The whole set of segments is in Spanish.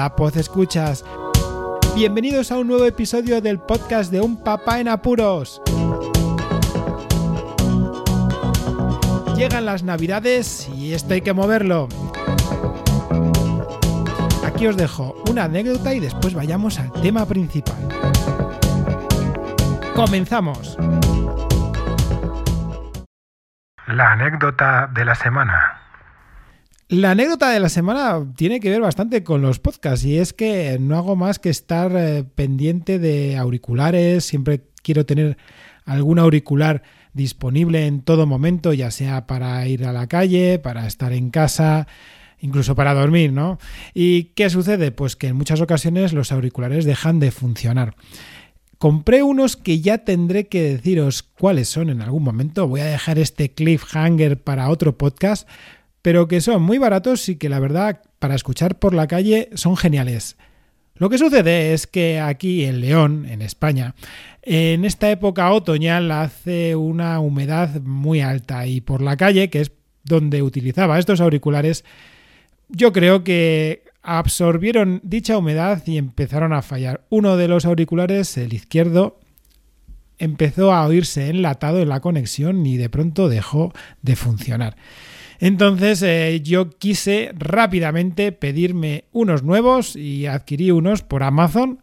Hola, Poz Escuchas. Bienvenidos a un nuevo episodio del podcast de Un Papá en Apuros. Llegan las Navidades y esto hay que moverlo. Aquí os dejo una anécdota y después vayamos al tema principal. Comenzamos. La anécdota de la semana. La anécdota de la semana tiene que ver bastante con los podcasts y es que no hago más que estar eh, pendiente de auriculares, siempre quiero tener algún auricular disponible en todo momento, ya sea para ir a la calle, para estar en casa, incluso para dormir, ¿no? ¿Y qué sucede? Pues que en muchas ocasiones los auriculares dejan de funcionar. Compré unos que ya tendré que deciros cuáles son en algún momento. Voy a dejar este cliffhanger para otro podcast, pero que son muy baratos y que la verdad para escuchar por la calle son geniales. Lo que sucede es que aquí en León, en España, en esta época otoñal hace una humedad muy alta y por la calle, que es donde utilizaba estos auriculares, yo creo que absorbieron dicha humedad y empezaron a fallar. Uno de los auriculares, el izquierdo, empezó a oírse enlatado en la conexión y de pronto dejó de funcionar. Entonces eh, yo quise rápidamente pedirme unos nuevos y adquirí unos por Amazon,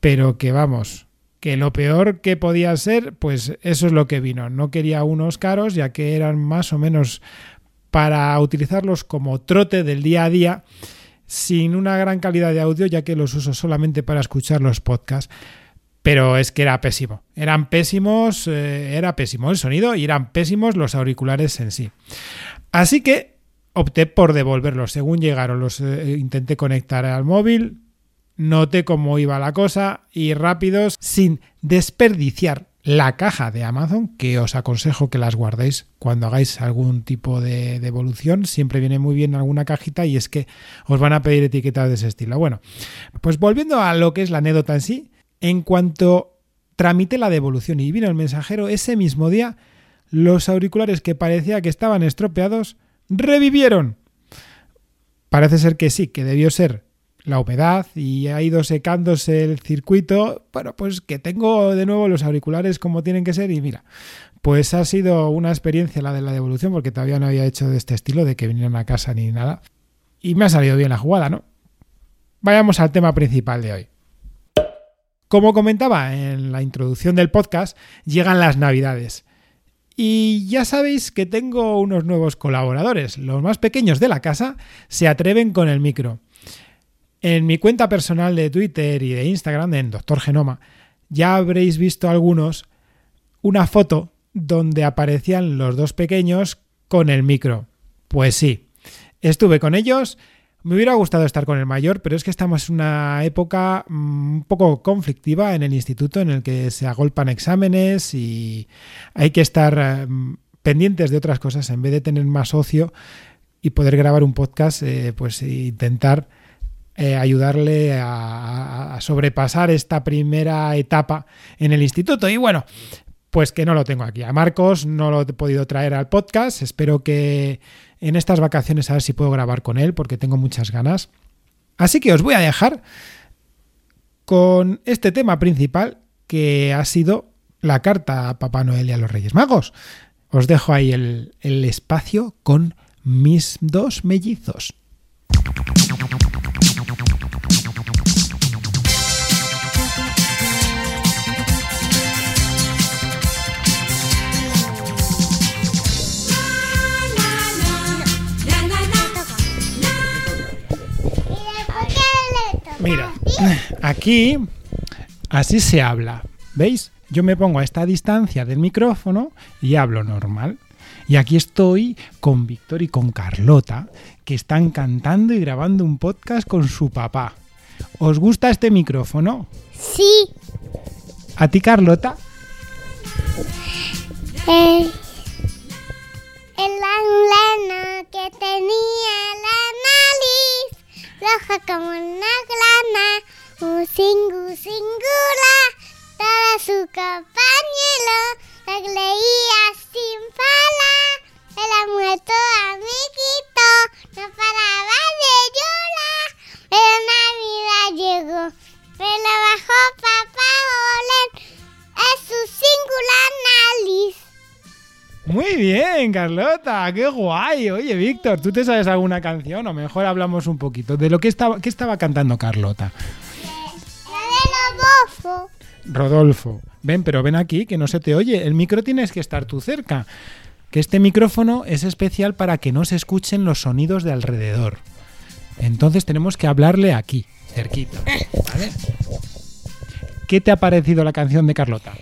pero que vamos, que lo peor que podía ser, pues eso es lo que vino. No quería unos caros, ya que eran más o menos para utilizarlos como trote del día a día, sin una gran calidad de audio, ya que los uso solamente para escuchar los podcasts. Pero es que era pésimo. Eran pésimos, eh, era pésimo el sonido y eran pésimos los auriculares en sí. Así que opté por devolverlos. Según llegaron, los eh, intenté conectar al móvil, noté cómo iba la cosa y rápidos, sin desperdiciar la caja de Amazon, que os aconsejo que las guardéis cuando hagáis algún tipo de devolución. Siempre viene muy bien alguna cajita y es que os van a pedir etiquetas de ese estilo. Bueno, pues volviendo a lo que es la anécdota en sí, en cuanto tramité la devolución y vino el mensajero ese mismo día, los auriculares que parecía que estaban estropeados revivieron. Parece ser que sí, que debió ser la humedad y ha ido secándose el circuito. Bueno, pues que tengo de nuevo los auriculares como tienen que ser y mira, pues ha sido una experiencia la de la devolución porque todavía no había hecho de este estilo de que vinieran a casa ni nada. Y me ha salido bien la jugada, ¿no? Vayamos al tema principal de hoy. Como comentaba en la introducción del podcast, llegan las navidades. Y ya sabéis que tengo unos nuevos colaboradores. Los más pequeños de la casa se atreven con el micro. En mi cuenta personal de Twitter y de Instagram, en Doctor Genoma, ya habréis visto algunos una foto donde aparecían los dos pequeños con el micro. Pues sí, estuve con ellos me hubiera gustado estar con el mayor, pero es que estamos en una época mm, un poco conflictiva en el instituto en el que se agolpan exámenes y hay que estar mm, pendientes de otras cosas en vez de tener más ocio y poder grabar un podcast, eh, pues intentar eh, ayudarle a, a, sobrepasar esta primera etapa en el instituto. Y bueno, pues que no lo tengo aquí. A Marcos no lo he podido traer al podcast. Espero que en estas vacaciones a ver si puedo grabar con él porque tengo muchas ganas. Así que os voy a dejar con este tema principal que ha sido la carta a Papá Noel y a los Reyes Magos. Os dejo ahí el, el espacio con mis dos mellizos. Mira, aquí así se habla. ¿Veis? Yo me pongo a esta distancia del micrófono y hablo normal. Y aquí estoy con Víctor y con Carlota, que están cantando y grabando un podcast con su papá. ¿Os gusta este micrófono? Sí. ¿A ti, Carlota? Eh, lana que tenía la roja como una grana, un singu singula, toda su compañero la leía sin fala, el muerto amiguito no paraba de llorar, pero Navidad Muy bien, Carlota, qué guay. Oye, Víctor, ¿tú te sabes alguna canción? O mejor hablamos un poquito de lo que estaba, qué estaba cantando Carlota. La de Rodolfo. Rodolfo, ven, pero ven aquí, que no se te oye. El micro tienes que estar tú cerca. Que este micrófono es especial para que no se escuchen los sonidos de alrededor. Entonces tenemos que hablarle aquí, cerquita. ¿vale? ¿Qué te ha parecido la canción de Carlota?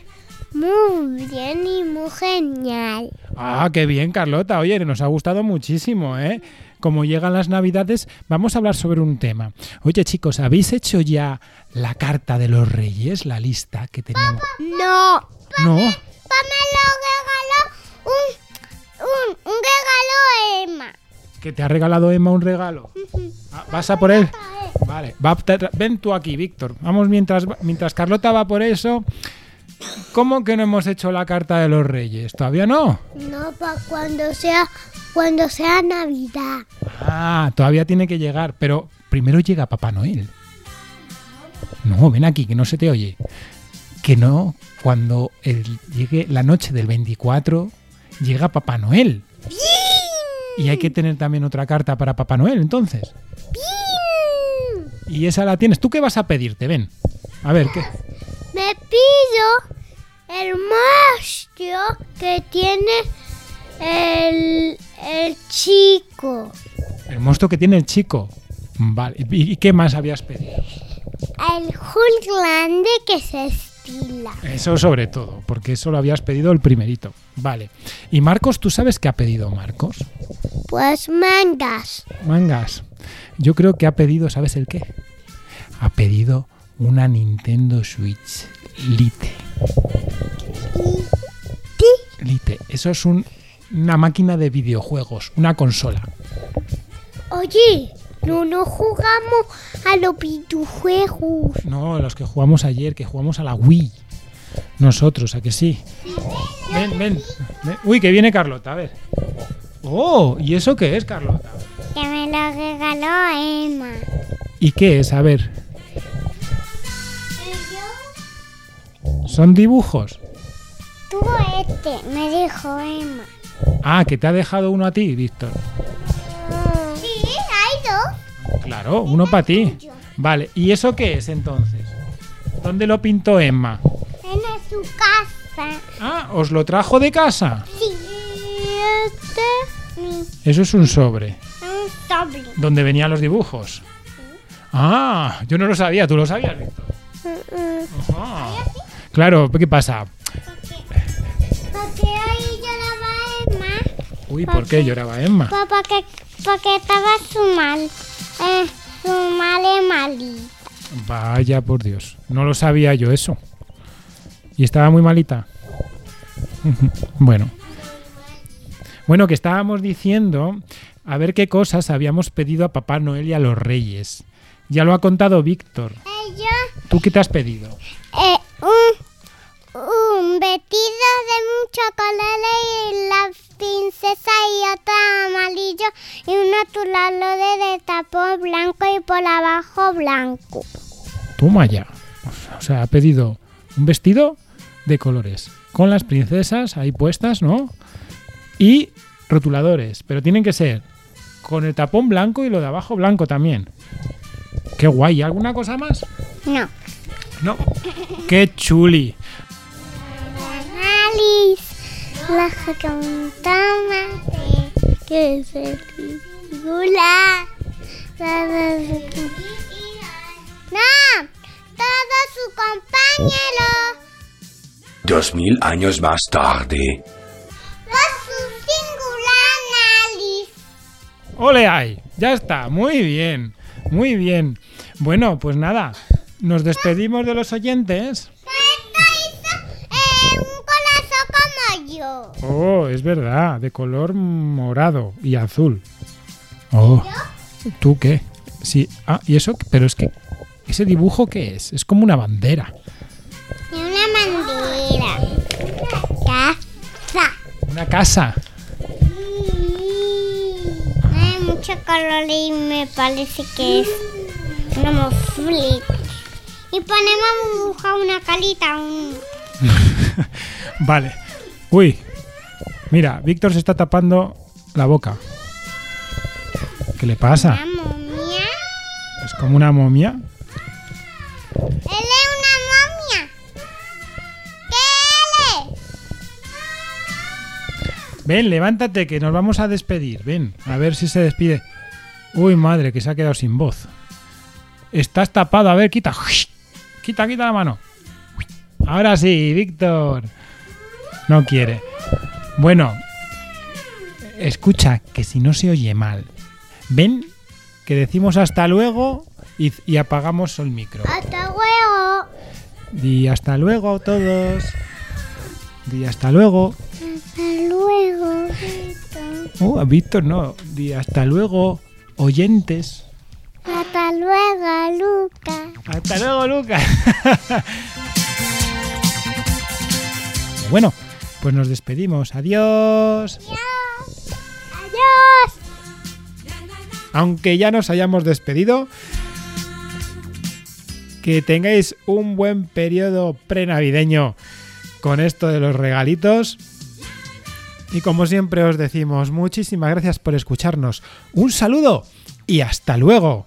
Muy bien y muy genial. Ah, qué bien, Carlota. Oye, nos ha gustado muchísimo, ¿eh? Como llegan las Navidades, vamos a hablar sobre un tema. Oye, chicos, ¿habéis hecho ya la carta de los Reyes, la lista que teníamos? No. No. Pa me lo regaló un, un, un regalo Emma. ¿Que te ha regalado Emma un regalo? Ah, ¿Vas a por él? Vale, va, ven tú aquí, Víctor. Vamos mientras, mientras Carlota va por eso. ¿Cómo que no hemos hecho la carta de los Reyes? ¿Todavía no? No, pa cuando sea cuando sea Navidad. Ah, todavía tiene que llegar, pero primero llega Papá Noel. No, ven aquí, que no se te oye. Que no, cuando el- llegue la noche del 24, llega Papá Noel. Y hay que tener también otra carta para Papá Noel, entonces. Y esa la tienes. ¿Tú qué vas a pedirte? Ven. A ver, ¿qué? Me pido el monstruo que tiene el, el chico. El monstruo que tiene el chico. Vale. ¿Y y qué más habías pedido? El Hulk grande que se estila. Eso sobre todo, porque eso lo habías pedido el primerito. Vale. ¿Y Marcos, tú sabes qué ha pedido Marcos? Pues mangas. Mangas. Yo creo que ha pedido, ¿sabes el qué? Ha pedido una Nintendo Switch Lite. Lite. Eso es un- una máquina de videojuegos, una consola. Oye, no nos jugamos a los videojuegos. No, los que jugamos ayer, que jugamos a la Wii. Nosotros, ¿a que sí? Ven, ven. ven. Uy, que viene Carlota, a ver. Oh, ¿y eso qué es, Carlota? Que me lo regaló Emma. ¿Y qué es? A ver, ¿son dibujos? Tú este, me dijo Emma. Ah, que te ha dejado uno a ti, Víctor. Sí, hay dos. Claro, uno para ti. Vale, ¿y eso qué es entonces? ¿Dónde lo pintó Emma? En su casa. Ah, ¿os lo trajo de casa? Sí. Este Eso es un sobre, un sobre. donde venían los dibujos. Ah, yo no lo sabía, ¿tú lo sabías, Víctor? Ah. Claro, ¿qué pasa? Porque ahí lloraba Emma. Uy, ¿por qué lloraba Emma? Papá, que, porque estaba su mal. Eh, su mal malita. Vaya por Dios, no lo sabía yo eso. ¿Y estaba muy malita? bueno. Bueno, que estábamos diciendo a ver qué cosas habíamos pedido a Papá Noel y a los Reyes. Ya lo ha contado Víctor. Ella, ¿Tú qué te has pedido? eh, un, un vestido de mucho color y la princesa y otra amarillo y un naturalo de tapón blanco y por abajo blanco. Toma ya. O sea, ha pedido un vestido de colores con las princesas ahí puestas, ¿no? Y rotuladores, pero tienen que ser con el tapón blanco y lo de abajo blanco también. Qué guay. ¿Alguna cosa más? No. No. Qué chuli. La tomate que se figura. No, todo su compañero. Dos mil años más tarde. Su. ¡Ole ahí! Ya está. Muy bien. Muy bien. Bueno, pues nada. Nos despedimos de los oyentes. Esto hizo eh, un corazón como yo. Oh, es verdad. De color morado y azul. Oh. ¿Tú qué? Sí. Ah, ¿y eso? Pero es que... ¿Ese dibujo qué es? Es como una bandera. Una bandera. Casa. Una casa. Hay mucho color y me parece que es una moflita. Y ponemos a dibujar una calita. Un... Vale. Uy. Mira, Víctor se está tapando la boca. ¿Qué le pasa? ¿Una momia? Es como una momia. ¡Él es una momia! ¿Qué él? Ven, levántate que nos vamos a despedir. Ven, a ver si se despide. Uy, madre, que se ha quedado sin voz. Estás tapado, a ver, quita. Quita, quita la mano. Ahora sí, Víctor. No quiere. Bueno, escucha, que si no se oye mal. Ven, que decimos hasta luego y, y apagamos el micro. ¡Hasta luego! Di hasta luego todos. Di hasta luego. ¡Hasta luego, Víctor! Oh, a Víctor no. Di hasta luego, oyentes. ¡Hasta luego, Luca! Hasta luego, Lucas. bueno, pues nos despedimos. Adiós. ¡Adiós! Aunque ya nos hayamos despedido, que tengáis un buen periodo prenavideño con esto de los regalitos. Y como siempre os decimos, muchísimas gracias por escucharnos. Un saludo y hasta luego.